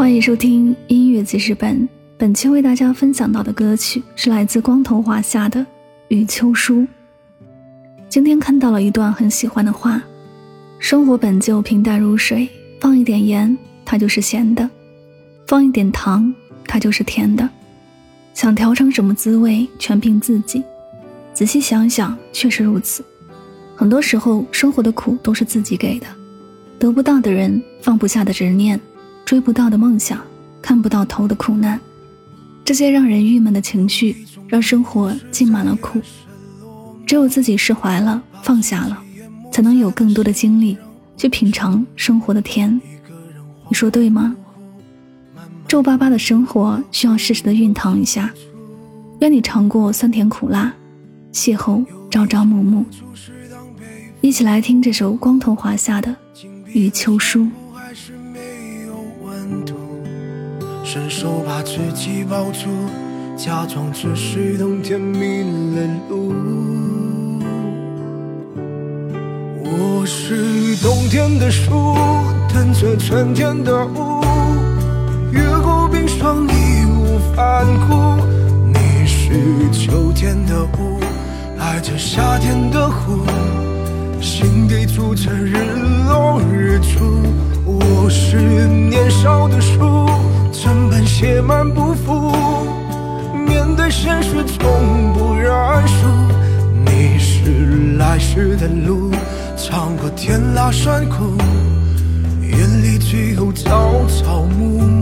欢迎收听音乐记事本。本期为大家分享到的歌曲是来自光头华夏的《雨秋书》。今天看到了一段很喜欢的话：生活本就平淡如水，放一点盐，它就是咸的；放一点糖，它就是甜的。想调成什么滋味，全凭自己。仔细想想，确实如此。很多时候，生活的苦都是自己给的。得不到的人，放不下的执念，追不到的梦想，看不到头的苦难，这些让人郁闷的情绪，让生活浸满了苦。只有自己释怀了，放下了，才能有更多的精力去品尝生活的甜。你说对吗？皱巴巴的生活需要适时的熨烫一下。愿你尝过酸甜苦辣，邂逅朝朝暮暮。一起来听这首光头华夏的。雨秋书，伸手把自己抱住，假装只是冬天迷了路。我是冬天的树，等着春天的雾，越过冰霜义无反顾。你是秋天的雾，爱着夏天的湖。心底住着日落日出，我是年少的铁马不服。面对现实从不认输，你是来时的路，尝过甜辣酸苦，眼里只有朝朝暮暮。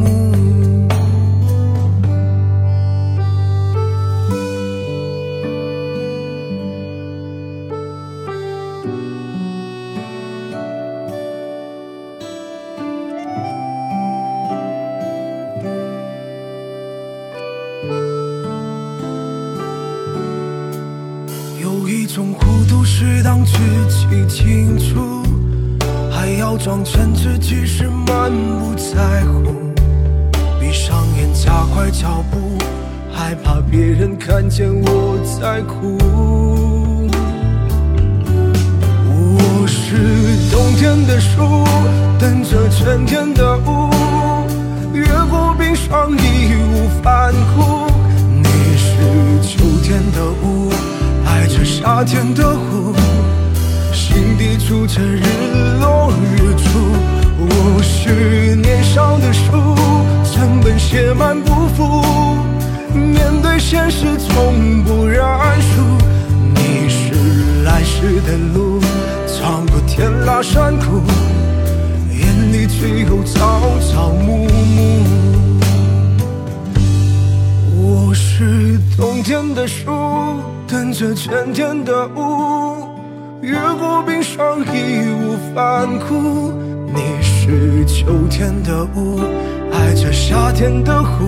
种糊涂是当自己清楚，还要装成自己是满不在乎。闭上眼，加快脚步，害怕别人看见我在哭。我是冬天的树，等着春天的雾，越过冰霜义无反顾。夏天的湖，心底住着日落日出。我是年少的书，整本写满不服。面对现实从不认输。你是来时的路，穿过天拉山谷，眼里只有朝朝暮暮。冬天的树。等着春天的雾，越过冰霜义无反顾。你是秋天的雾，爱着夏天的湖，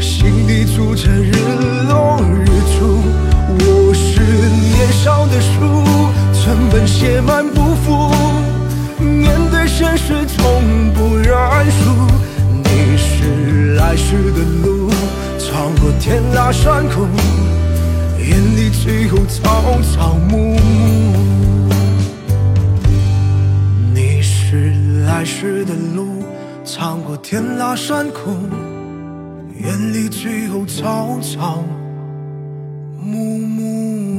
心底住着日落日出。我是年少的书，成本写满不服。面对现实从不认输。你是来时的路，天拉山空，眼里只有草草木木。你是来时的路，穿过天拉山空，眼里只有草草木木。